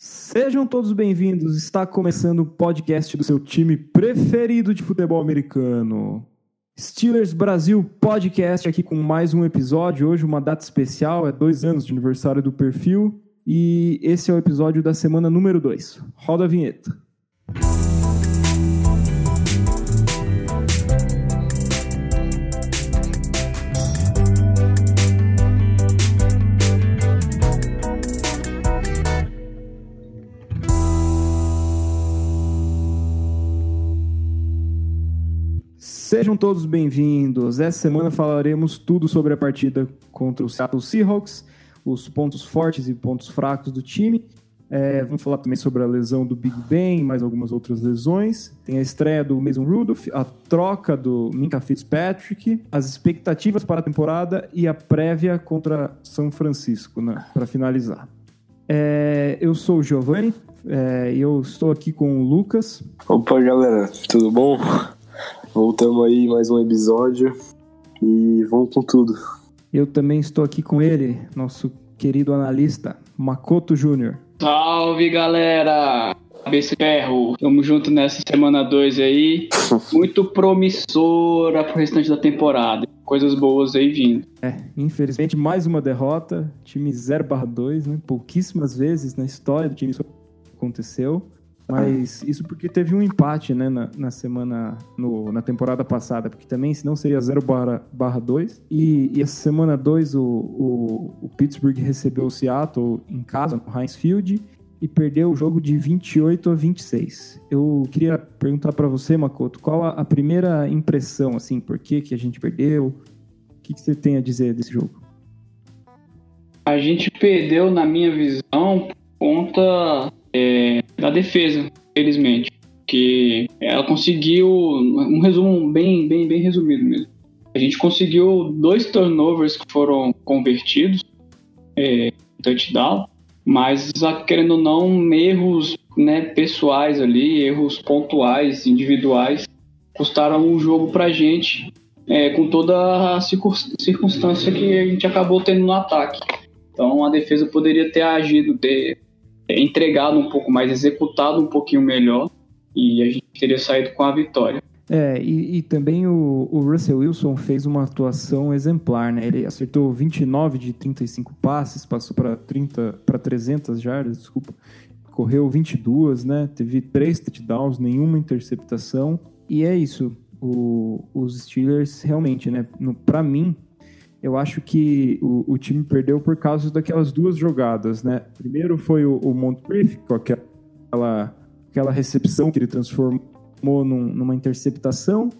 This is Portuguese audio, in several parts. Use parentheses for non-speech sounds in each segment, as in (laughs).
Sejam todos bem-vindos. Está começando o podcast do seu time preferido de futebol americano. Steelers Brasil Podcast aqui com mais um episódio. Hoje uma data especial, é dois anos de aniversário do perfil. E esse é o episódio da semana número 2. Roda a vinheta. Sejam todos bem-vindos. Essa semana falaremos tudo sobre a partida contra o Seattle Seahawks, os pontos fortes e pontos fracos do time. É, vamos falar também sobre a lesão do Big Ben, mais algumas outras lesões. Tem a estreia do Mason Rudolph, a troca do Minka Fitzpatrick, as expectativas para a temporada e a prévia contra São Francisco, né, para finalizar. É, eu sou o Giovanni é, e eu estou aqui com o Lucas. Opa, galera, tudo bom? Voltamos aí mais um episódio e vamos com tudo. Eu também estou aqui com ele, nosso querido analista, Makoto Júnior. Salve galera! Cabeça Ferro, tamo junto nessa semana 2 aí. (laughs) Muito promissora pro restante da temporada. Coisas boas aí vindo. É, infelizmente mais uma derrota, time 0/2, né? Pouquíssimas vezes na história do time isso aconteceu. Mas isso porque teve um empate, né, na, na semana, no, na temporada passada, porque também senão seria 0 barra, barra 2. E, e essa semana 2 o, o, o, Pittsburgh recebeu o Seattle em casa, no Heinz Field, e perdeu o jogo de 28 a 26. Eu queria perguntar para você, Makoto, qual a, a, primeira impressão, assim, por que, que a gente perdeu? O que, que você tem a dizer desse jogo? A gente perdeu, na minha visão, por conta é, da defesa, felizmente. Que ela conseguiu. Um resumo bem, bem, bem resumido mesmo. A gente conseguiu dois turnovers que foram convertidos, é, touchdown, mas querendo ou não, erros né, pessoais ali, erros pontuais, individuais, custaram o jogo pra gente, é, com toda a circunstância que a gente acabou tendo no ataque. Então a defesa poderia ter agido, ter entregado um pouco mais, executado um pouquinho melhor e a gente teria saído com a vitória. É, e, e também o, o, Russell Wilson fez uma atuação exemplar, né? Ele acertou 29 de 35 passes, passou para 30 para 300 jardas, desculpa. Correu 22, né? Teve três touchdowns, nenhuma interceptação. E é isso. O, os Steelers realmente, né? Para mim, eu acho que o, o, time perdeu por causa daquelas duas jogadas, né? Primeiro foi o, o Moncrief, com aquela, aquela recepção que ele transformou num, numa interceptação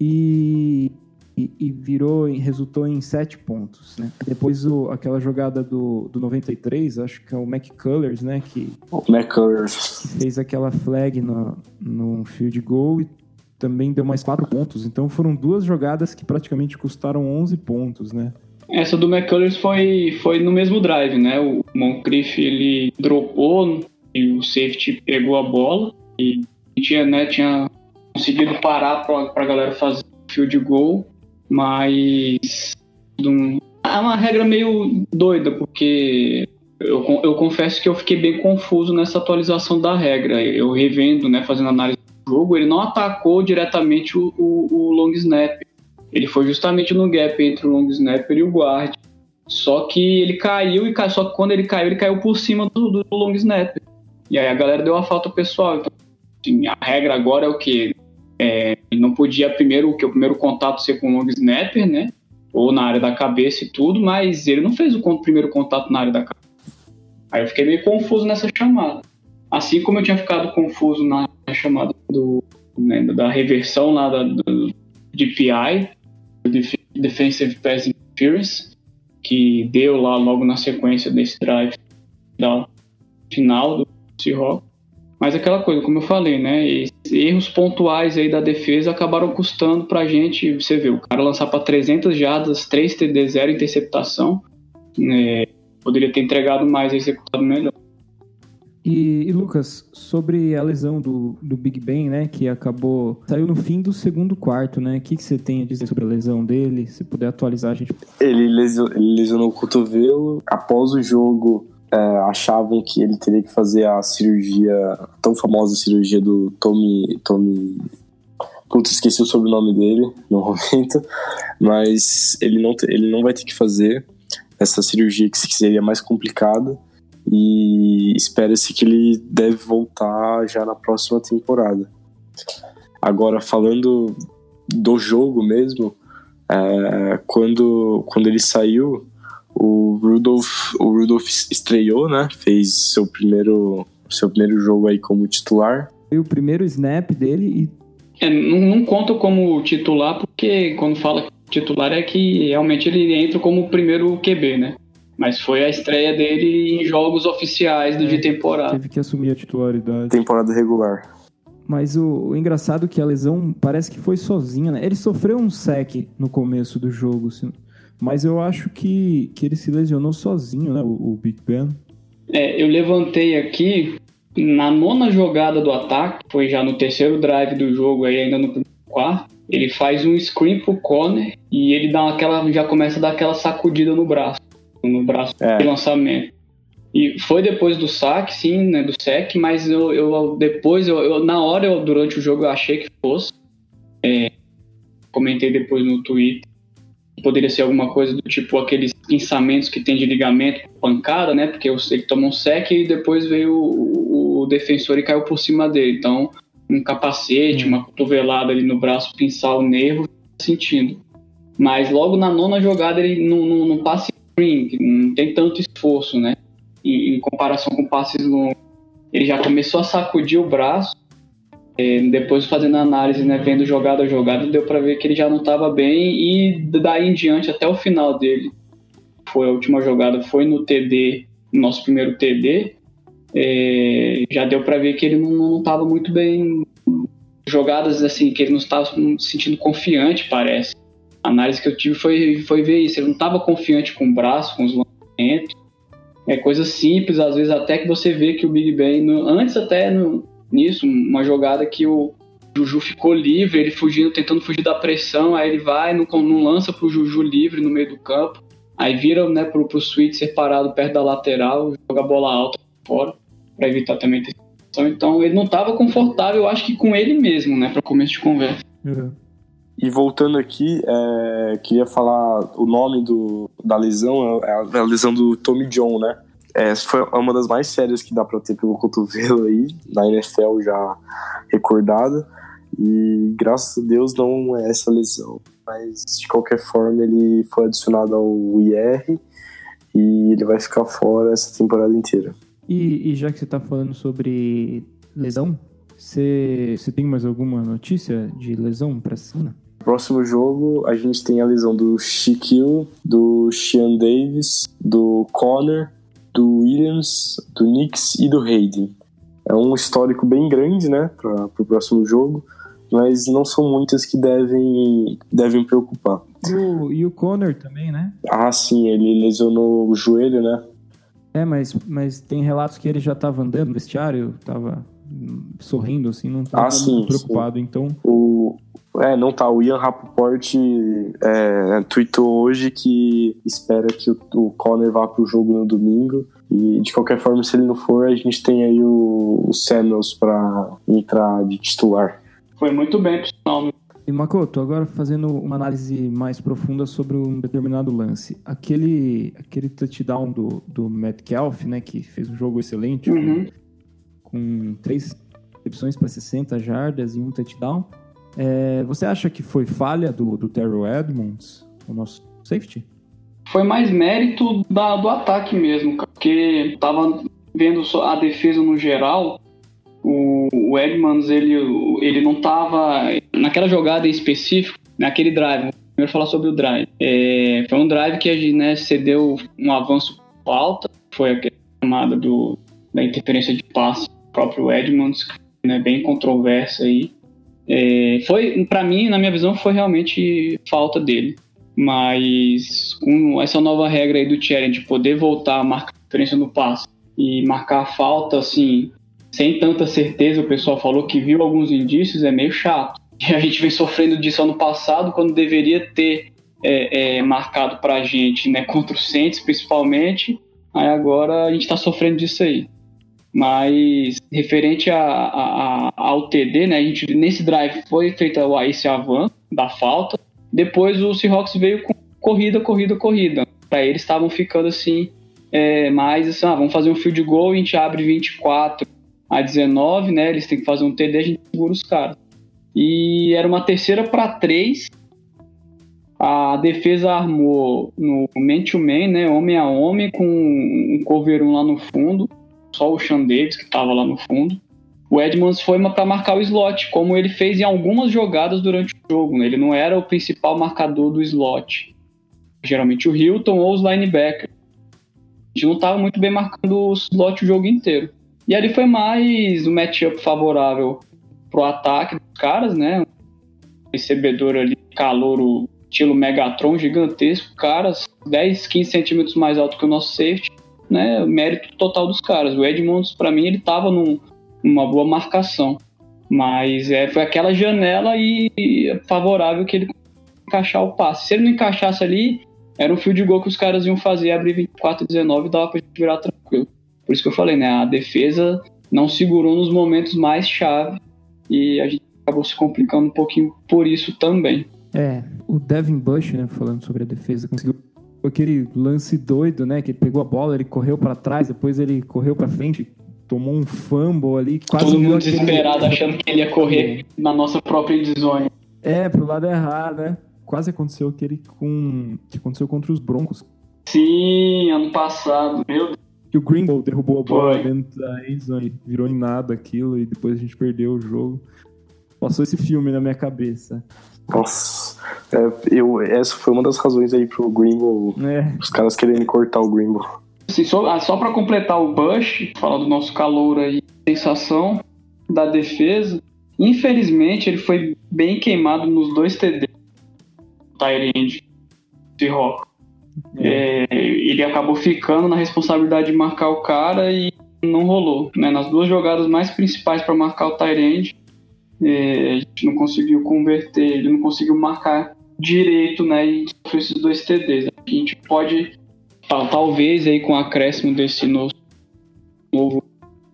e, e, e, virou, resultou em sete pontos, né? Depois o, aquela jogada do, do 93, acho que é o McCullers, né? Que, McCullers. fez aquela flag no, no field goal e também deu mais 4 pontos. Então foram duas jogadas que praticamente custaram 11 pontos, né? Essa do McCullers foi, foi no mesmo drive, né? O Moncrief ele dropou e o safety pegou a bola e tinha, né, tinha conseguido parar para a galera fazer field goal, mas um, é uma regra meio doida, porque eu, eu confesso que eu fiquei bem confuso nessa atualização da regra. Eu revendo, né, fazendo análise jogo, ele não atacou diretamente o, o, o long snapper. Ele foi justamente no gap entre o long snapper e o guard. Só que ele caiu e só que quando ele caiu, ele caiu por cima do, do long snapper. E aí a galera deu a falta pessoal. Então, assim, a regra agora é o que é, não podia primeiro que o primeiro contato ser com o long snapper, né? Ou na área da cabeça e tudo, mas ele não fez o primeiro contato na área da cabeça. Aí eu fiquei meio confuso nessa chamada. Assim como eu tinha ficado confuso na chamada do, né, da reversão lá da, do DPI, Defensive Pass Interference, que deu lá logo na sequência desse drive da final do Seahawks. Mas aquela coisa, como eu falei, né? Erros pontuais aí da defesa acabaram custando pra gente. Você vê, o cara lançar para 300 jardas, 3 TD, 0 interceptação. Né, poderia ter entregado mais, executado melhor. E, e, Lucas, sobre a lesão do, do Big Ben, né, que acabou. saiu no fim do segundo quarto, né? O que, que você tem a dizer sobre a lesão dele? Se puder atualizar a gente. Ele lesionou, ele lesionou o cotovelo. Após o jogo, é, achavam que ele teria que fazer a cirurgia, a tão famosa cirurgia do Tommy. Tommy Putz, esqueci o sobrenome dele no (laughs) momento, mas ele não, ele não vai ter que fazer essa cirurgia que seria mais complicada e espera-se que ele deve voltar já na próxima temporada. Agora, falando do jogo mesmo, é, quando, quando ele saiu, o Rudolph, o Rudolph estreou, né? Fez seu primeiro, seu primeiro jogo aí como titular. Foi o primeiro snap dele e. É, não, não conta como titular, porque quando fala titular é que realmente ele entra como o primeiro QB, né? Mas foi a estreia dele em jogos oficiais é, de temporada. Teve que assumir a titularidade. Temporada regular. Mas o, o, engraçado é que a lesão parece que foi sozinha, né? Ele sofreu um sec no começo do jogo, assim, mas eu acho que, que ele se lesionou sozinho, né? O, o Big Ben. É, eu levantei aqui na nona jogada do ataque, foi já no terceiro drive do jogo, aí ainda no quarto. Ele faz um screen pro corner e ele dá aquela, já começa a dar aquela sacudida no braço, no braço é. de lançamento. E foi depois do saque, sim, né, do sec, mas eu, eu depois, eu, eu, na hora, eu, durante o jogo, eu achei que fosse. É, comentei depois no Twitter. Poderia ser alguma coisa do tipo aqueles pensamentos que tem de ligamento, pancada, né? Porque ele tomou um sec e depois veio o, o defensor e caiu por cima dele. Então, um capacete, hum. uma cotovelada ali no braço, pinçar o nervo, sentindo. Mas logo na nona jogada ele não, não passa spring, não tem tanto esforço, né? em, em comparação com passes longos. Ele já começou a sacudir o braço, é, depois fazendo análise, né, vendo jogada a jogada, deu para ver que ele já não estava bem e daí em diante até o final dele, foi a última jogada, foi no TD, nosso primeiro TD, é, já deu para ver que ele não estava muito bem. Jogadas assim, que ele não estava se sentindo confiante, parece. A análise que eu tive foi, foi ver isso. Ele não estava confiante com o braço, com os lançamentos é coisa simples, às vezes até que você vê que o Big Ben, no, antes até no, nisso, uma jogada que o Juju ficou livre, ele fugindo, tentando fugir da pressão, aí ele vai, não, não lança pro Juju livre no meio do campo, aí vira né, pro, pro Switzer parado perto da lateral, joga a bola alta fora, para evitar também ter então ele não estava confortável, eu acho que com ele mesmo, né, para começo de conversa. Uhum. E voltando aqui, é, queria falar o nome do, da lesão, é a, é a lesão do Tommy John, né? É, foi uma das mais sérias que dá para ter pelo cotovelo aí, na NFL já recordada. E graças a Deus não é essa lesão. Mas de qualquer forma ele foi adicionado ao IR e ele vai ficar fora essa temporada inteira. E, e já que você está falando sobre lesão, você, tem mais alguma notícia de lesão para cima? Próximo jogo, a gente tem a lesão do Shaquille, do Sean Davis, do Connor, do Williams, do Knicks e do Hayden. É um histórico bem grande, né, para o próximo jogo, mas não são muitas que devem, devem preocupar. E o, e o Connor também, né? Ah, sim, ele lesionou o joelho, né? É, mas, mas tem relatos que ele já estava andando no vestiário, estava sorrindo, assim, não estava ah, preocupado. Sim. Então, o, é, não tá. O Ian Rapoport é, tweetou hoje que espera que o, o Conner vá pro jogo no domingo. E de qualquer forma, se ele não for, a gente tem aí o, o Samuels para entrar de titular. Foi muito bem, pessoal. E Makoto, agora fazendo uma análise mais profunda sobre um determinado lance. Aquele, aquele touchdown do, do Metcalf, né, que fez um jogo excelente, uhum. com, com três recepções para 60 jardas e um touchdown. É, você acha que foi falha do, do Terrell Edmonds, o nosso safety? Foi mais mérito da, do ataque mesmo, porque tava vendo a defesa no geral, o, o Edmonds ele, ele não tava naquela jogada em específico, naquele drive. Primeiro falar sobre o drive. É, foi um drive que a né, cedeu um avanço alta, foi aquela chamada do, da interferência de passe do próprio Edmonds, né, bem controversa aí. É, foi, para mim, na minha visão, foi realmente falta dele. Mas com essa nova regra aí do Thierry de poder voltar a marcar diferença no passe e marcar a falta, assim, sem tanta certeza, o pessoal falou que viu alguns indícios, é meio chato. E a gente vem sofrendo disso ano passado, quando deveria ter é, é, marcado pra gente, né, contra o Saints principalmente, Aí agora a gente tá sofrendo disso aí. Mas referente a, a, a, ao TD, né? A gente, nesse drive foi feita esse avanço da falta. Depois o Seahawks veio com corrida, corrida, corrida. Para eles estavam ficando assim, é, mais assim, ah, vamos fazer um field goal, a gente abre 24 a 19, né? Eles têm que fazer um TD, a gente segura os caras. E era uma terceira para três. A defesa armou no man-to-man, né? Homem a homem, com um cover 1 lá no fundo. Só o Sean Davis que estava lá no fundo. O Edmonds foi para marcar o slot, como ele fez em algumas jogadas durante o jogo. Né? Ele não era o principal marcador do slot. Geralmente o Hilton ou os linebackers. A gente não estava muito bem marcando o slot o jogo inteiro. E ali foi mais um matchup favorável pro ataque dos caras, né? Um recebedor ali, calouro, estilo Megatron, gigantesco, caras 10, 15 centímetros mais alto que o nosso safety, né? Mérito total dos caras. O Edmonds, para mim, ele tava num, numa boa marcação. Mas é, foi aquela janela e, e favorável que ele encaixar o passe. Se ele não encaixasse ali, era um fio de gol que os caras iam fazer, abrir 24 19 e dava pra gente virar tranquilo. Por isso que eu falei, né? A defesa não segurou nos momentos mais chave e a gente acabou se complicando um pouquinho por isso também. É, o Devin Bush, né, falando sobre a defesa, conseguiu aquele lance doido, né, que ele pegou a bola, ele correu para trás, depois ele correu para frente, tomou um fumble ali, quase Todo mundo desesperado aquele... achando que ele ia correr na nossa própria endzone. É, pro lado errado, né? Quase aconteceu aquele com que aconteceu contra os Broncos. Sim, ano passado, meu Deus que o Greenbow derrubou a bola Foi. dentro da endzone, virou em nada aquilo e depois a gente perdeu o jogo. Passou esse filme na minha cabeça. Nossa, é, eu, essa foi uma das razões aí pro Greenbow, é. os caras querendo cortar o Greenbow. Assim, só ah, só para completar o Bush, falar do nosso calor aí, sensação da defesa, infelizmente ele foi bem queimado nos dois TD. Tyrande de Rock. É. É, ele acabou ficando na responsabilidade de marcar o cara e não rolou. Né? Nas duas jogadas mais principais para marcar o Tyrande, é, a gente não conseguiu converter, ele não conseguiu marcar direito né, e sofreu esses dois TDs. A gente pode, talvez, aí com o acréscimo desse novo, novo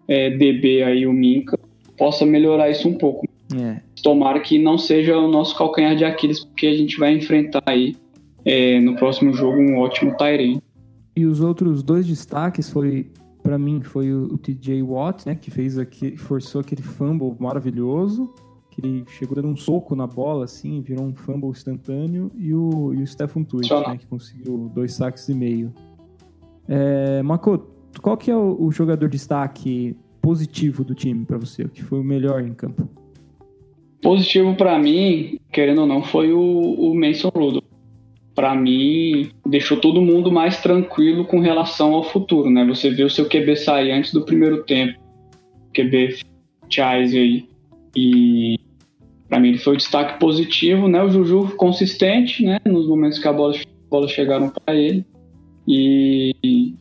é, DB aí, o Minca, possa melhorar isso um pouco. É. Tomara que não seja o nosso calcanhar de Aquiles, porque a gente vai enfrentar aí é, no próximo jogo um ótimo Tyrene. E os outros dois destaques foi para mim foi o, o TJ Watt, né, que fez aqui, forçou aquele fumble maravilhoso, que ele chegou dando um soco na bola assim, virou um fumble instantâneo e o, e o Stephen Twitch, né, que conseguiu dois saques e meio. É, Makoto, qual que é o, o jogador destaque positivo do time para você? O que foi o melhor em campo? Positivo para mim, querendo ou não, foi o, o Mason Rudolph para mim, deixou todo mundo mais tranquilo com relação ao futuro, né? Você vê o seu QB sair antes do primeiro tempo, QB Chase aí, e para mim ele foi um destaque positivo, né? O Juju consistente, né? Nos momentos que a bola, a bola chegaram para ele, e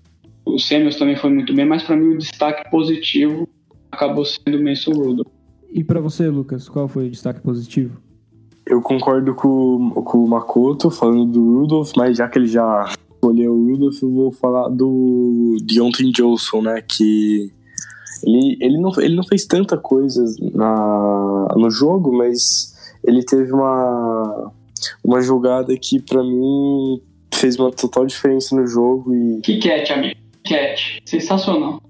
o Samuels também foi muito bem, mas para mim o destaque positivo acabou sendo o Mason Rudolph. E para você, Lucas, qual foi o destaque positivo? Eu concordo com, com o Makoto falando do Rudolph, mas já que ele já escolheu o Rudolph, eu vou falar do Deontay Johnson, né? Que ele, ele, não, ele não fez tanta coisa na, no jogo, mas ele teve uma, uma jogada que para mim fez uma total diferença no jogo. E... Que catch, amigo. Catch. Sensacional.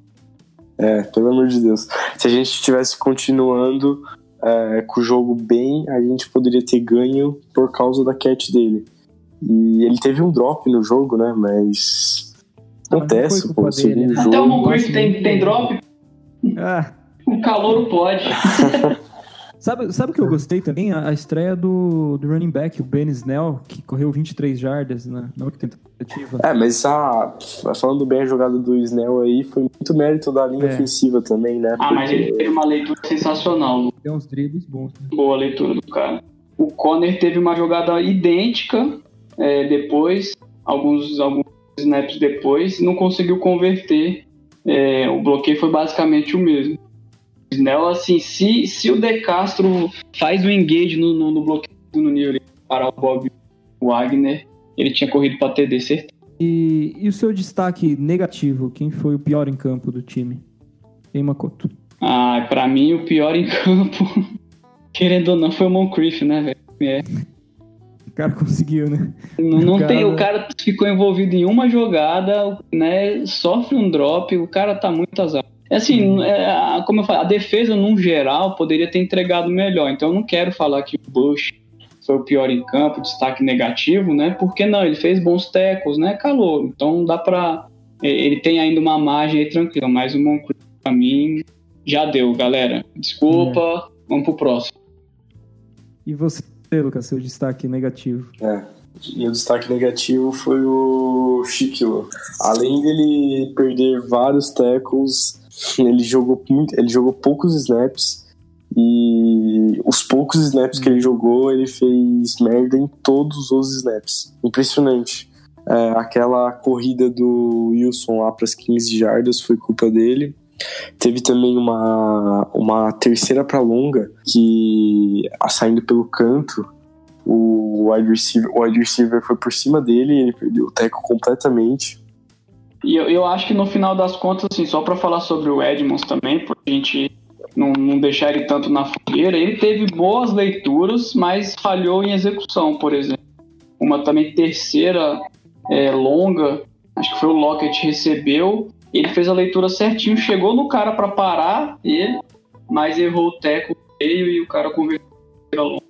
É, pelo amor de Deus. Se a gente estivesse continuando é, com o jogo bem, a gente poderia ter ganho por causa da catch dele. E ele teve um drop no jogo, né? Mas. Acontece, pô. Dele, né? Até o Moncrief tem, tem drop. Ah. O calor pode. (laughs) Sabe, sabe o que eu gostei também? A, a, estreia do, do running back, o Ben Snell, que correu 23 jardas na, na última tentativa. É, mas a, falando bem a jogada do Snell aí, foi muito mérito da linha é. ofensiva também, né? Ah, Porque... mas ele teve uma leitura sensacional. Tem uns dribles bons. Né? Boa leitura do cara. O Conner teve uma jogada idêntica é, depois, alguns, alguns snaps depois, não conseguiu converter. É, o bloqueio foi basicamente o mesmo. Snell, assim, se, se o De Castro faz o engage no, no, no bloqueio no Newry para o Bob Wagner, ele tinha corrido para TD, certeza. E, e o seu destaque negativo? Quem foi o pior em campo do time? Em Makoto. Ah, pra mim o pior em campo, (laughs) querendo ou não, foi o Moncrief, né, velho? É. O cara conseguiu, né? Não, não o tem, cara... o cara ficou envolvido em uma jogada, né? Sofre um drop, o cara tá muito azar. É assim, hum. é, como eu falei, a defesa, num geral, poderia ter entregado melhor. Então eu não quero falar que o Bush foi o pior em campo, destaque negativo, né? Porque não, ele fez bons tecos, né? Calor. Então dá pra. Ele tem ainda uma margem aí tranquila, mas o Moncrief, pra mim, já deu, galera. Desculpa, é. vamos pro próximo. E você, Lucas, seu destaque negativo? É, meu destaque negativo foi o Shaquille. Além dele perder vários tackles, ele jogou muito, ele jogou poucos snaps e os poucos snaps que ele jogou, ele fez merda em todos os snaps. Impressionante. É, aquela corrida do Wilson lá para as 15 jardas foi culpa dele. Teve também uma, uma terceira para longa que, saindo pelo canto, o wide, receiver, o wide receiver foi por cima dele ele perdeu o teco completamente. E eu, eu acho que no final das contas, assim, só para falar sobre o Edmonds também, porque a gente não, não deixar ele tanto na fogueira, ele teve boas leituras, mas falhou em execução, por exemplo. Uma também terceira é, longa, acho que foi o Lockett recebeu, ele fez a leitura certinho, chegou no cara para parar ele, mas errou o teco e o cara converteu longa.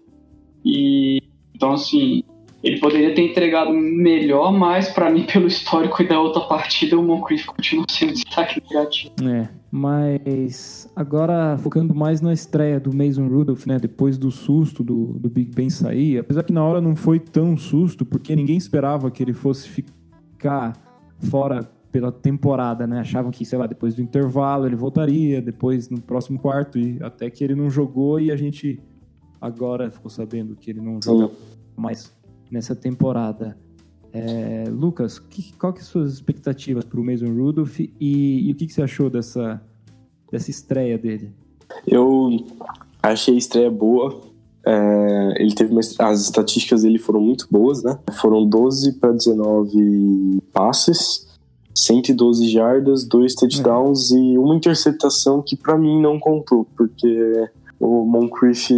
E então assim, ele poderia ter entregado melhor, mas para mim, pelo histórico e da outra partida, o Moncrief continua sendo destaque negativo. É, mas agora focando mais na estreia do Mason Rudolph, né? Depois do susto do, do Big Ben sair, apesar que na hora não foi tão susto, porque ninguém esperava que ele fosse ficar fora pela temporada, né? Achavam que, sei lá, depois do intervalo ele voltaria, depois no próximo quarto, e até que ele não jogou e a gente agora ficou sabendo que ele não joga mais nessa temporada. É, Lucas, que, qual que são as suas expectativas para o Mason Rudolph e, e, o que, que você achou dessa, dessa estreia dele? Eu achei a estreia boa. É, ele teve uma, as estatísticas dele foram muito boas, né? Foram 12 para 19 passes, 112 jardas, dois touchdowns e uma interceptação que para mim não contou, porque o Moncrief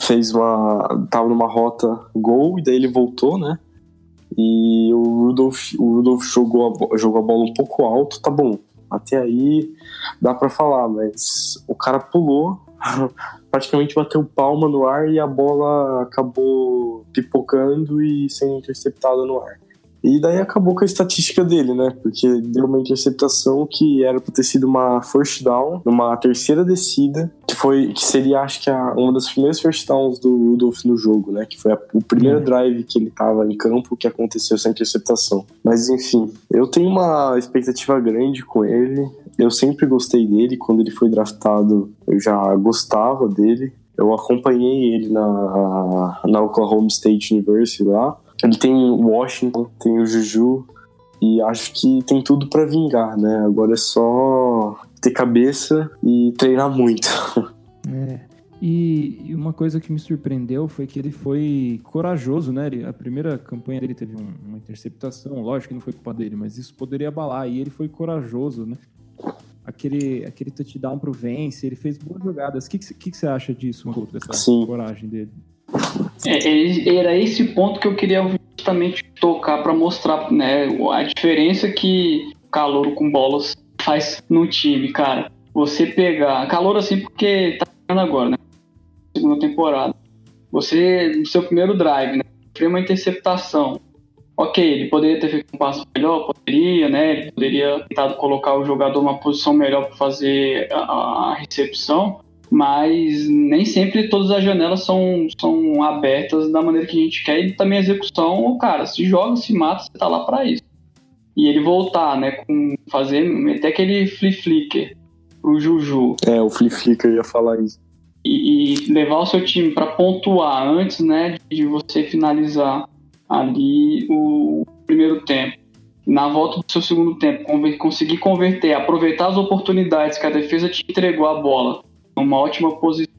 fez uma. tava numa rota gol, e daí ele voltou, né? E o Rudolph, o Rudolph jogou, a, jogou a bola um pouco alto, tá bom. Até aí dá para falar, mas o cara pulou, (laughs) praticamente bateu palma no ar e a bola acabou pipocando e sendo interceptada no ar. E daí acabou com a estatística dele, né? Porque deu uma interceptação que era pra ter sido uma first down, numa terceira descida, que foi que seria, acho que, a, uma das primeiras first downs do Rudolph no jogo, né? Que foi a, o primeiro uhum. drive que ele tava em campo que aconteceu essa interceptação. Mas enfim, eu tenho uma expectativa grande com ele. Eu sempre gostei dele. Quando ele foi draftado, eu já gostava dele. Eu acompanhei ele na, na Oklahoma State University lá. Ele tem o Washington, tem o Juju, e acho que tem tudo para vingar, né? Agora é só ter cabeça e treinar muito. (laughs) É. E uma coisa que me surpreendeu foi que ele foi corajoso, né? Ele, a primeira campanha dele teve um, uma interceptação, lógico que não foi culpa dele, mas isso poderia abalar. E ele foi corajoso, né? Aquele, aquele touchdown pro Vence, ele fez boas jogadas. O que, que, que você acha disso, Maroto, dessa Sim. coragem dele? É, era esse ponto que eu queria justamente tocar para mostrar né, a diferença que calor com bolas faz no time, cara. Você pegar. Calor assim porque tá agora, né? Segunda temporada. Você, no seu primeiro drive, né? Foi uma interceptação. Ok, ele poderia ter feito um passo melhor, poderia, né? Ele poderia tentado colocar o jogador numa posição melhor para fazer a, a recepção mas nem sempre todas as janelas são, são abertas da maneira que a gente quer e também a execução, cara, se joga, se mata, você tá lá para isso. E ele voltar, né, com fazer até aquele flip flicker pro Juju. É, o flip flicker ia falar isso. E, e levar o seu time para pontuar antes, né, de você finalizar ali o primeiro tempo. Na volta do seu segundo tempo, conseguir converter, aproveitar as oportunidades que a defesa te entregou a bola uma ótima posição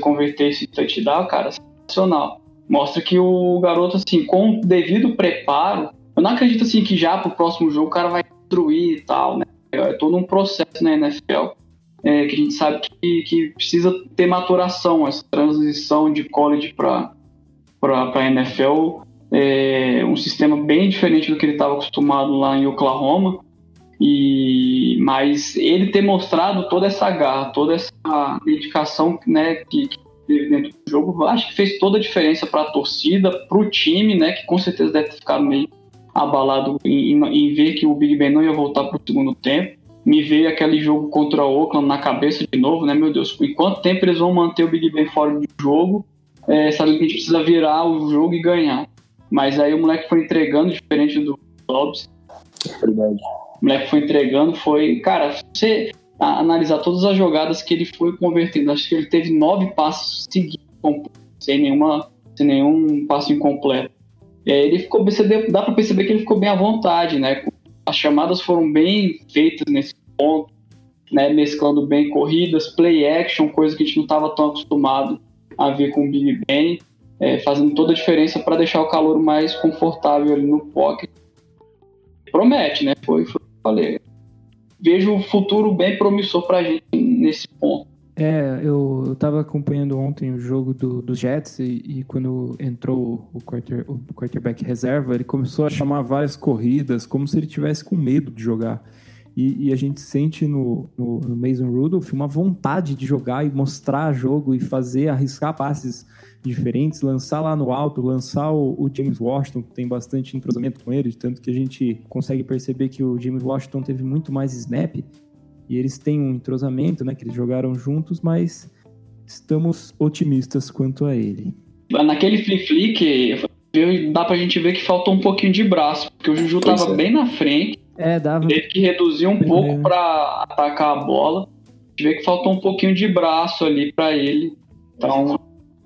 converter esse touchdown, cara, sensacional. Mostra que o garoto, assim, com devido preparo, Eu não acredito assim que já pro próximo jogo o cara vai destruir e tal, né? É todo um processo na NFL é, que a gente sabe que, que precisa ter maturação, essa transição de college para a NFL. É um sistema bem diferente do que ele estava acostumado lá em Oklahoma. E, mas ele ter mostrado toda essa garra, toda essa dedicação né, que, que teve dentro do jogo, acho que fez toda a diferença para a torcida, para o time, né, que com certeza deve ter ficado meio abalado em, em, ver que o Big Ben não ia voltar para o segundo tempo. Me veio aquele jogo contra o Oakland na cabeça de novo, né, meu Deus? Em quanto tempo eles vão manter o Big Ben fora do jogo, é, sabendo que a gente precisa virar o jogo e ganhar. Mas aí o moleque foi entregando, diferente do Dobbs. Verdade. O moleque foi entregando, foi. Cara, você analisar todas as jogadas que ele foi convertendo, acho que ele teve nove passos seguidos, sem, nenhuma, sem nenhum passo incompleto. É, ele ficou, dá para perceber que ele ficou bem à vontade, né? As chamadas foram bem feitas nesse ponto, né? Mesclando bem corridas, play action, coisa que a gente não estava tão acostumado a ver com o Big Ben, é, fazendo toda a diferença para deixar o calor mais confortável ali no pocket. Promete, né? Foi, foi falei. Vejo o futuro bem promissor para a gente nesse ponto. É, eu, eu tava acompanhando ontem o jogo do, do Jets e, e quando entrou o, quarter, o quarterback reserva, ele começou a chamar várias corridas, como se ele tivesse com medo de jogar. E, e a gente sente no, no, no, Mason Rudolph uma vontade de jogar e mostrar jogo e fazer, arriscar passes diferentes, lançar lá no alto, lançar o, o, James Washington, que tem bastante entrosamento com ele, tanto que a gente consegue perceber que o James Washington teve muito mais snap e eles têm um entrosamento, né? Que eles jogaram juntos, mas estamos otimistas quanto a ele. Naquele flip-flick, dá pra gente ver que faltou um pouquinho de braço, porque o Juju pois tava é. bem na frente. É, dava. Teve que reduzir um pouco para atacar a bola. A gente vê que faltou um pouquinho de braço ali para ele. Então,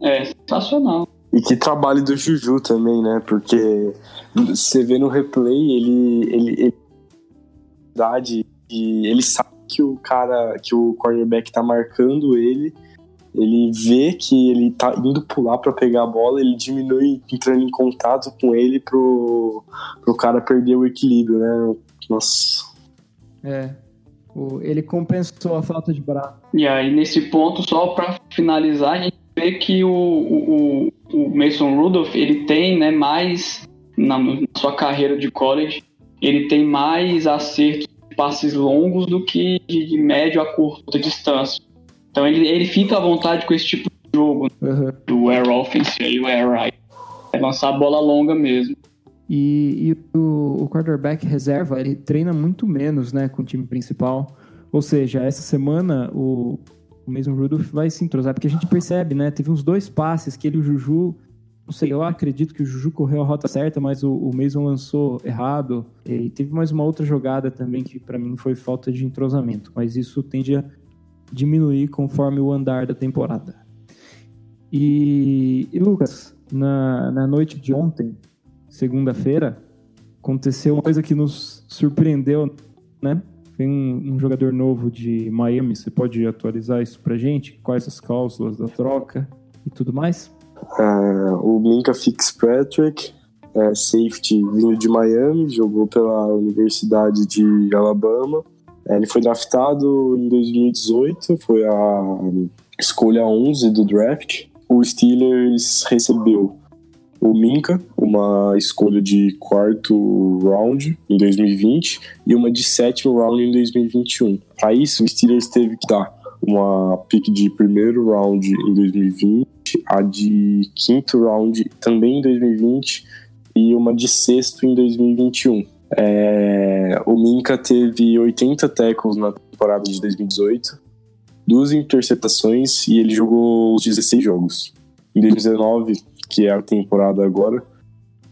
é sensacional. E que trabalho do Juju também, né? Porque você vê no replay, ele. ele, ele, ele sabe que o cara, que o cornerback tá marcando ele, ele vê que ele tá indo pular para pegar a bola, ele diminui entrando em contato com ele pro, pro cara perder o equilíbrio, né? Nossa. É. O, ele compensou a falta de braço. E aí, nesse ponto, só para finalizar, a gente vê que o, o, o Mason Rudolph, ele tem né, mais, na, na sua carreira de college, ele tem mais acertos passes longos do que de médio a curta distância. Então ele, ele fica à vontade com esse tipo de jogo uhum. do air offense e o air right. É lançar a bola longa mesmo. E, e o, o, quarterback reserva, ele treina muito menos né, com o time principal. Ou seja, essa semana o, o mesmo Rudolph vai se entrosar, porque a gente percebe, né? Teve uns dois passes que ele o Juju não sei, eu acredito que o Juju correu a rota certa, mas o, o Mason lançou errado. E teve mais uma outra jogada também que para mim foi falta de entrosamento, mas isso tende a diminuir conforme o andar da temporada. E, e Lucas, na, na noite de ontem, segunda-feira, aconteceu uma coisa que nos surpreendeu, né? Tem um, um, jogador novo de Miami, você pode atualizar isso pra gente? Quais as cláusulas da troca e tudo mais? Uh, o Minka Fitzpatrick, é, safety vindo de Miami, jogou pela Universidade de Alabama. É, ele foi draftado em 2018, foi a escolha 11 do draft. O Steelers recebeu o Minka, uma escolha de quarto round em 2020 e uma de sétimo round em 2021. Para isso, o Steelers teve que dar uma pick de primeiro round em 2020, a de quinto round também em 2020 e uma de sexto em 2021. É, o Minka teve 80 tackles na temporada de 2018, duas interceptações e ele jogou os 16 jogos. Em 2019, que é a temporada agora,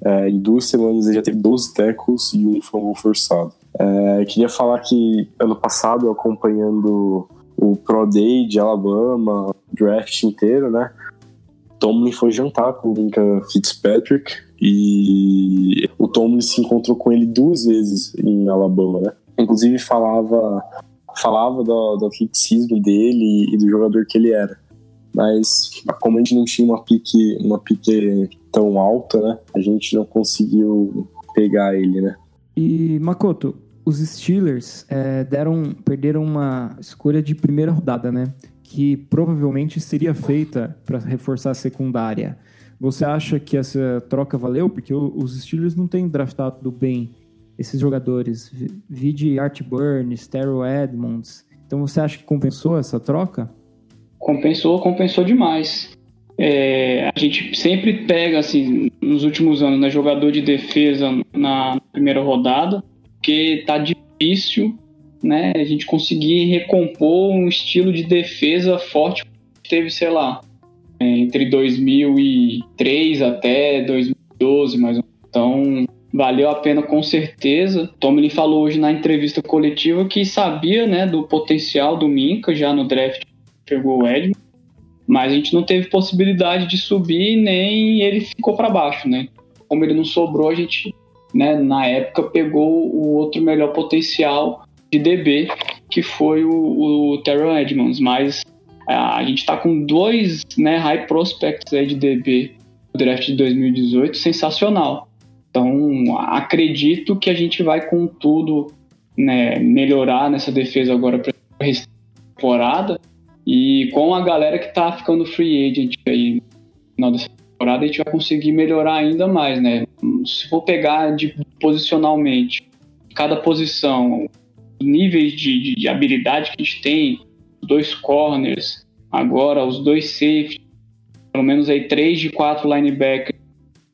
é, em duas semanas ele já teve 12 tackles e um fumble forçado. É, queria falar que ano passado, acompanhando o Pro Day de Alabama, draft inteiro, né? Tomlin foi jantar com o Lincoln Fitzpatrick e o Tomlin se encontrou com ele duas vezes em Alabama, né? Inclusive falava falava do, do atleticismo dele e do jogador que ele era. Mas como a gente não tinha uma pique, uma pique tão alta, né? A gente não conseguiu pegar ele, né? E, Makoto, os Steelers é, deram, perderam uma escolha de primeira rodada, né? Que provavelmente seria feita para reforçar a secundária. Você acha que essa troca valeu? Porque os Steelers não têm draftado bem esses jogadores. Vide Art Burns, Terrell Edmonds. Então você acha que compensou essa troca? Compensou, compensou demais. É, a gente sempre pega, assim, nos últimos anos, né, jogador de defesa na primeira rodada, porque tá difícil né, a gente conseguir recompor um estilo de defesa forte que teve, sei lá, é, entre 2003 até 2012, mais ou menos. Então, valeu a pena com certeza. Tomlin falou hoje na entrevista coletiva que sabia, né, do potencial do Minka já no draft pegou o Edmund, mas a gente não teve possibilidade de subir nem ele ficou para baixo, né? Como ele não sobrou, a gente, né, na época pegou o outro melhor potencial de DB, que foi o, o Terrell Edmonds, mas a gente está com dois né, high prospects aí de DB no draft de 2018, sensacional. Então, acredito que a gente vai com tudo né, melhorar nessa defesa agora para a temporada e com a galera que está ficando free agent aí no final dessa temporada, a gente vai conseguir melhorar ainda mais, né? Se for pegar de, posicionalmente cada posição, níveis de, de, de habilidade que a gente tem, dois corners, agora os dois safety, pelo menos aí três de quatro linebackers,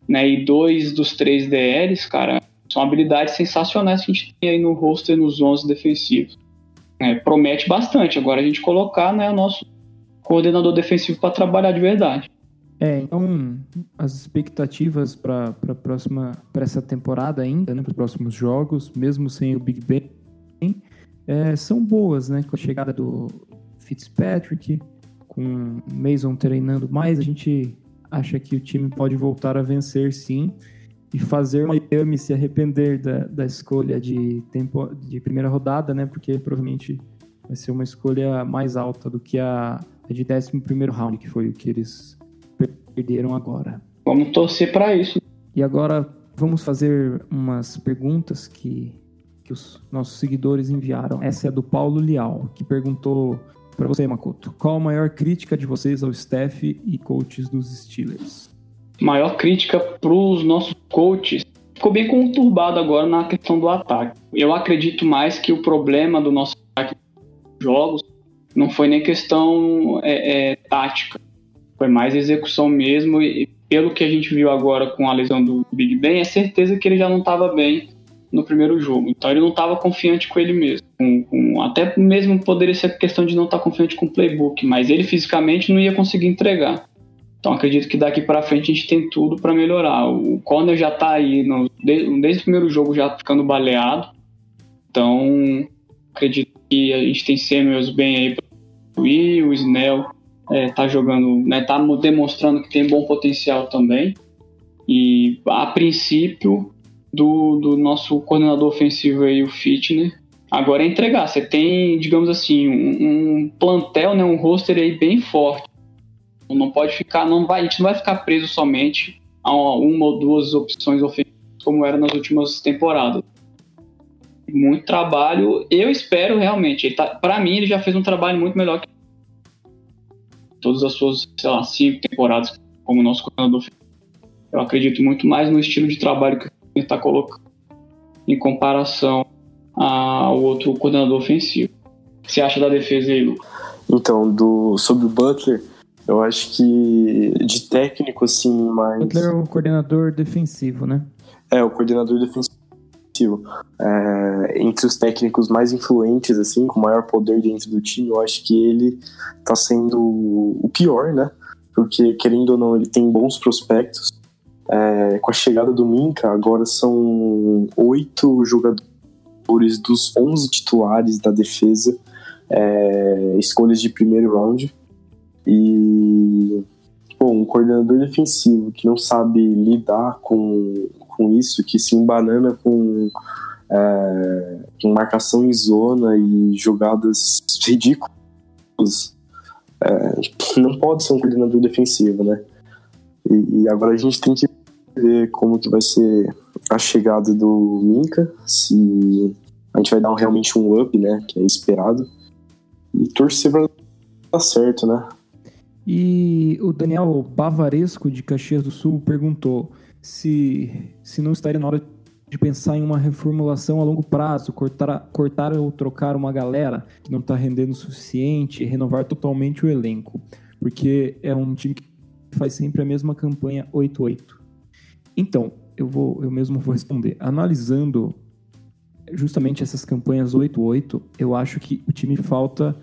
né, e dois dos três DLs, cara, são habilidades sensacionais que a gente tem aí no roster nos 11 defensivos. É, promete bastante. Agora a gente colocar né, o nosso coordenador defensivo para trabalhar de verdade. É, então as expectativas para a próxima para essa temporada ainda, né, para os próximos jogos, mesmo sem o Big Ben, é, são boas, né? Com a chegada do Fitzpatrick, com Mason treinando mais, a gente acha que o time pode voltar a vencer sim e fazer Miami se arrepender da, da escolha de, tempo, de primeira rodada, né? Porque provavelmente vai ser uma escolha mais alta do que a, a de 11 primeiro round, que foi o que eles perderam agora. Vamos torcer para isso. E agora vamos fazer umas perguntas que, que os nossos seguidores enviaram. Essa é do Paulo Lial, que perguntou para você, Makoto, qual a maior crítica de vocês ao staff e coaches dos Steelers? Maior crítica para os nossos coaches ficou bem conturbado agora na questão do ataque. Eu acredito mais que o problema do nosso ataque jogos não foi nem questão é, é, tática, foi mais execução mesmo. E pelo que a gente viu agora com a lesão do Big Ben, é certeza que ele já não estava bem no primeiro jogo. Então ele não estava confiante com ele mesmo. Com, com, até mesmo poderia ser questão de não estar tá confiante com o playbook, mas ele fisicamente não ia conseguir entregar. Então acredito que daqui para frente a gente tem tudo para melhorar. O Conner já está aí no, desde, o primeiro jogo já ficando baleado. Então acredito que a gente tem Samuels bem aí para o Snell é, tá jogando, né, tá demonstrando que tem bom potencial também. E a princípio do, do nosso coordenador ofensivo aí, o Fitner. Agora é entregar. Você tem, digamos assim, um, um plantel, né, um roster aí bem forte. Não pode ficar, não vai, a gente não vai ficar preso somente a uma ou duas opções ofensivas como era nas últimas temporadas. Muito trabalho. Eu espero realmente. Tá, para mim, ele já fez um trabalho muito melhor que todas as suas, sei lá, cinco temporadas como nosso coordenador. Eu acredito muito mais no estilo de trabalho que está colocando em comparação ao outro coordenador ofensivo. O que você acha da defesa aí, Lu? Então, do, sobre o Butler, eu acho que de técnico, assim, mais. Butler é o coordenador defensivo, né? É, o coordenador defensivo. É, entre os técnicos mais influentes, assim, com maior poder dentro do time, eu acho que ele tá sendo o pior, né? Porque, querendo ou não, ele tem bons prospectos, é, com a chegada do Minka, agora são oito jogadores dos onze titulares da defesa, é, escolhas de primeiro round. E, bom, um coordenador defensivo que não sabe lidar com, com isso, que se embanana com, é, com marcação em zona e jogadas ridículas, é, não pode ser um coordenador defensivo, né? E, e agora a gente tem que ver como que vai ser a chegada do Minka, se a gente vai dar realmente um up, né, que é esperado, e torcer para dar certo, né. E o Daniel Bavaresco, de Caxias do Sul, perguntou se, se não estaria na hora de pensar em uma reformulação a longo prazo, cortar, cortar ou trocar uma galera que não está rendendo o suficiente, renovar totalmente o elenco, porque é um time que faz sempre a mesma campanha 8-8. Então, eu vou eu mesmo vou responder. Analisando justamente essas campanhas 8-8, eu acho que o time falta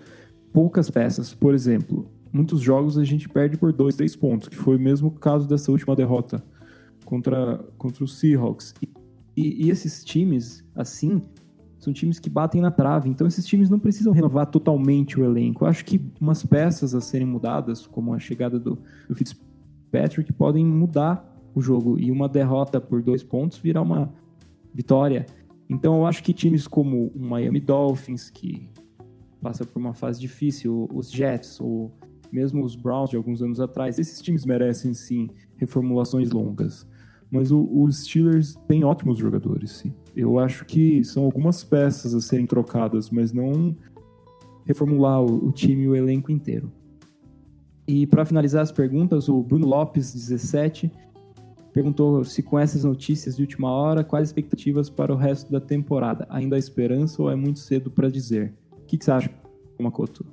poucas peças. Por exemplo, muitos jogos a gente perde por 2, 3 pontos, que foi o mesmo caso dessa última derrota contra, contra os Seahawks. E, e, esses times, assim, são times que batem na trave. Então, esses times não precisam renovar totalmente o elenco. Eu acho que umas peças a serem mudadas, como a chegada do, do Fitzpatrick, podem mudar o jogo. E uma derrota por dois pontos virar uma vitória. Então, eu acho que times como o Miami Dolphins, que passa por uma fase difícil, os Jets, ou mesmo os Browns de alguns anos atrás, esses times merecem sim reformulações longas. Mas os Steelers têm ótimos jogadores. Eu acho que são algumas peças a serem trocadas, mas não reformular o, o time e o elenco inteiro. E para finalizar as perguntas, o Bruno Lopes, 17, perguntou se com essas notícias de última hora, quais expectativas para o resto da temporada? Ainda há esperança ou é muito cedo para dizer? O que, que você acha, Makoto?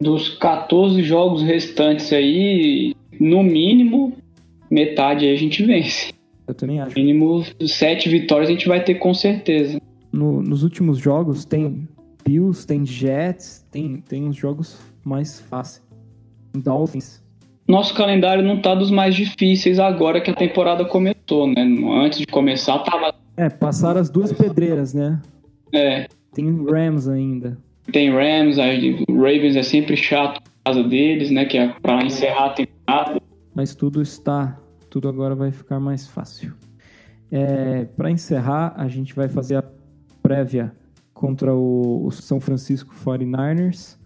Dos 14 jogos restantes aí, no mínimo, metade aí a gente vence. Eu também acho. Mínimo sete vitórias a gente vai ter com certeza. No, nos últimos jogos tem Bills, tem Jets, tem, tem uns jogos mais fáceis. Dolphins. Nosso calendário não tá dos mais difíceis agora que a temporada começou, né? Antes de começar tava. É, passaram as duas pedreiras, né? É. Tem Rams ainda. Tem Rams, aí Ravens é sempre chato por causa deles, né? Que é pra encerrar a temporada mas tudo está, tudo agora vai ficar mais fácil. É, Para encerrar, a gente vai fazer a prévia contra o, o São Francisco 49ers,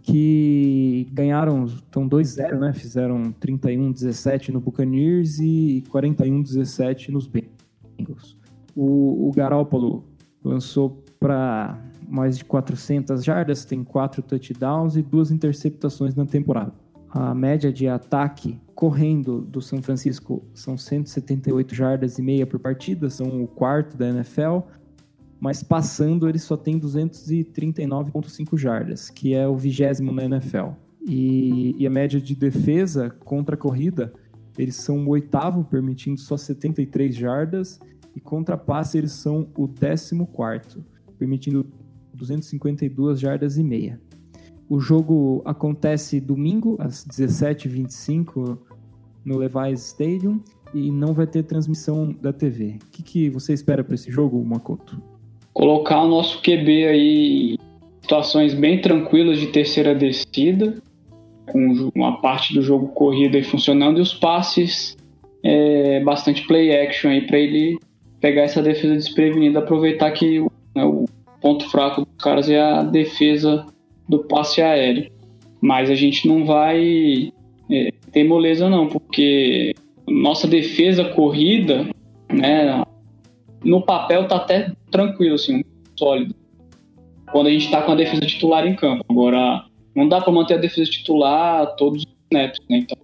que ganharam, estão 2-0, né? Fizeram 31-17 no Buccaneers e 41-17 nos Bengals. O, o Garópolo lançou para mais de 400 jardas, tem quatro touchdowns e duas interceptações na temporada. A média de ataque correndo do São Francisco são 178 jardas e meia por partida, são o quarto da NFL, mas passando ele só tem 239,5 jardas, que é o vigésimo na NFL. E, e, a média de defesa contra a corrida, eles são o oitavo, permitindo só 73 jardas, e contra passe eles são o décimo quarto, permitindo 252 jardas e meia. O jogo acontece domingo, às 17h25, no Levi's Stadium, e não vai ter transmissão da TV. O que, que você espera para esse jogo, Makoto? Colocar o nosso QB aí em situações bem tranquilas de terceira descida, com uma parte do jogo corrida aí funcionando, e os passes é, bastante play action aí para ele pegar essa defesa desprevenida, aproveitar que né, o ponto fraco dos caras é a defesa do passe aéreo. Mas a gente não vai é, ter moleza não, porque nossa defesa corrida, né, no papel tá até tranquilo, assim, sólido. Quando a gente tá com a defesa titular em campo. Agora, não dá para manter a defesa titular todos os snaps, né? Então,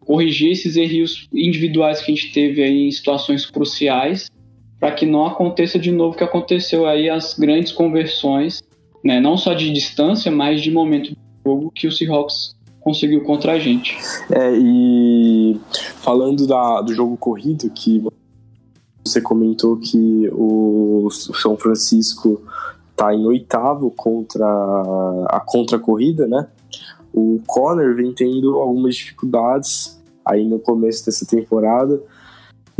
corrigir esses erros individuais que a gente teve aí em situações cruciais para que não aconteça de novo o que aconteceu aí as grandes conversões né? Não só de distância, mas de momento do jogo que o Seahawks conseguiu contra a gente. É, e falando da, do jogo corrido, que você comentou que o São Francisco está em oitavo contra a contra-corrida, né? O Conner vem tendo algumas dificuldades aí no começo dessa temporada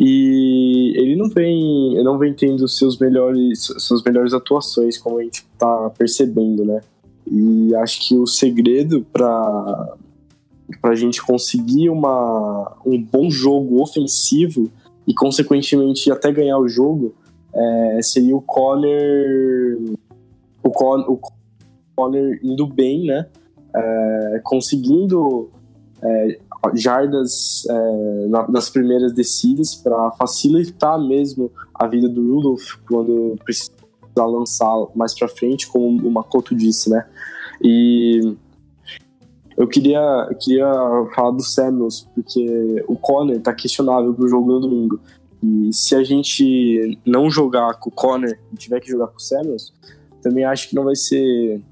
e ele não vem, não vem tendo seus melhores, suas melhores atuações, como a gente está percebendo, né? E acho que o segredo para a gente conseguir uma, um bom jogo ofensivo e, consequentemente, até ganhar o jogo é, seria o Conner, o, Con, o Conner indo bem, né? É, conseguindo é, jardas é, na, nas primeiras descidas para facilitar mesmo a vida do Rudolph quando precisa lançar mais para frente, como o Makoto disse, né? E eu queria, queria falar do Samuels, porque o Conner tá questionável pro jogo no domingo. E se a gente não jogar com o Conner e tiver que jogar com o Samuels, também acho que não vai ser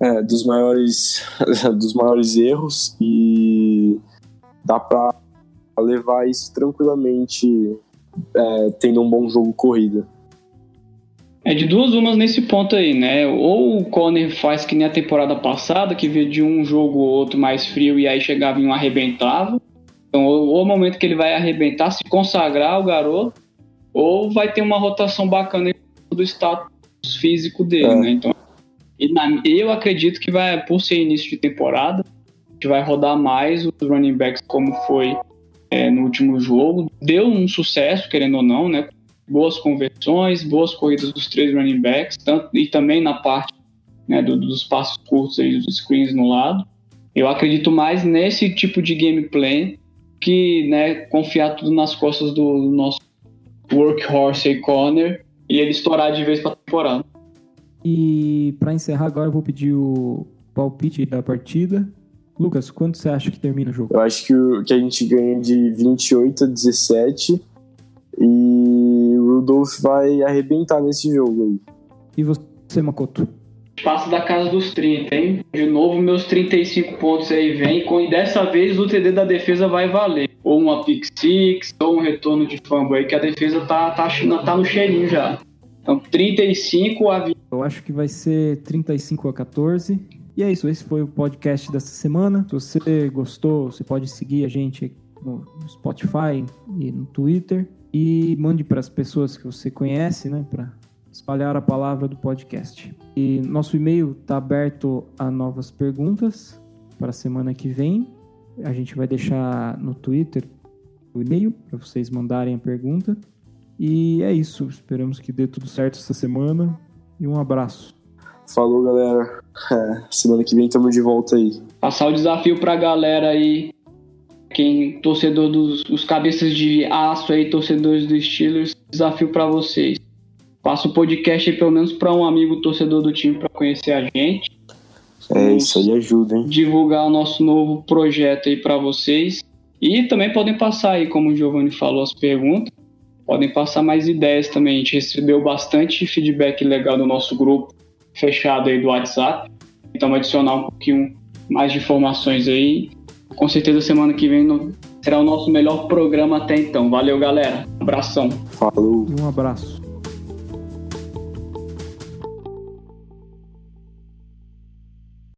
é, dos maiores (laughs) dos maiores erros e dá para levar isso tranquilamente é, tendo um bom jogo corrida. É de duas umas nesse ponto aí, né? Ou o Conner faz que nem a temporada passada, que veio de um jogo ou outro mais frio e aí chegava em um arrebentava. Então, ou o momento que ele vai arrebentar, se consagrar o garoto, ou vai ter uma rotação bacana do status físico dele, é. né? Então, eu acredito que vai, por ser início de temporada, gente vai rodar mais os running backs como foi é, no último jogo. Deu um sucesso, querendo ou não, né? boas conversões, boas corridas dos três running backs, tanto, e também na parte né, do, dos passos curtos aí, dos screens no lado. Eu acredito mais nesse tipo de gameplay que né, confiar tudo nas costas do, do nosso workhorse e corner e ele estourar de vez para temporada. E para encerrar agora eu vou pedir o palpite da partida. Lucas, quanto você acha que termina o jogo? Eu acho que, o, que a gente ganha de 28 a 17 e o Rudolph vai arrebentar nesse jogo aí. E você, Makoto? Passo da casa dos 30, hein? De novo, meus 35 pontos aí vem. E dessa vez o TD da defesa vai valer. Ou uma pick six, ou um retorno de fumble aí, que a defesa tá, tá, tá no cheirinho já. Então, 35 a 20. Eu acho que vai ser 35 a 14. E é isso, esse foi o podcast dessa semana. Se você gostou, você pode seguir a gente no Spotify e no Twitter e mande para as pessoas que você conhece, né, para espalhar a palavra do podcast. E nosso e-mail está aberto a novas perguntas para a semana que vem. A gente vai deixar no Twitter o e-mail para vocês mandarem a pergunta. E é isso. Esperamos que dê tudo certo essa semana. E um abraço. Falou, galera. É, semana que vem estamos de volta aí. Passar o desafio para a galera aí quem torcedor dos os cabeças de aço aí, torcedores dos Steelers, desafio para vocês. Faça o podcast aí pelo menos para um amigo torcedor do time para conhecer a gente. É, isso aí ajuda, hein? Divulgar o nosso novo projeto aí para vocês. E também podem passar aí, como o Giovanni falou, as perguntas. Podem passar mais ideias também. A gente recebeu bastante feedback legal do nosso grupo fechado aí do WhatsApp. Então, adicionar um pouquinho mais de informações aí com certeza semana que vem será o nosso melhor programa até então. Valeu, galera. Abração. Falou. E um abraço.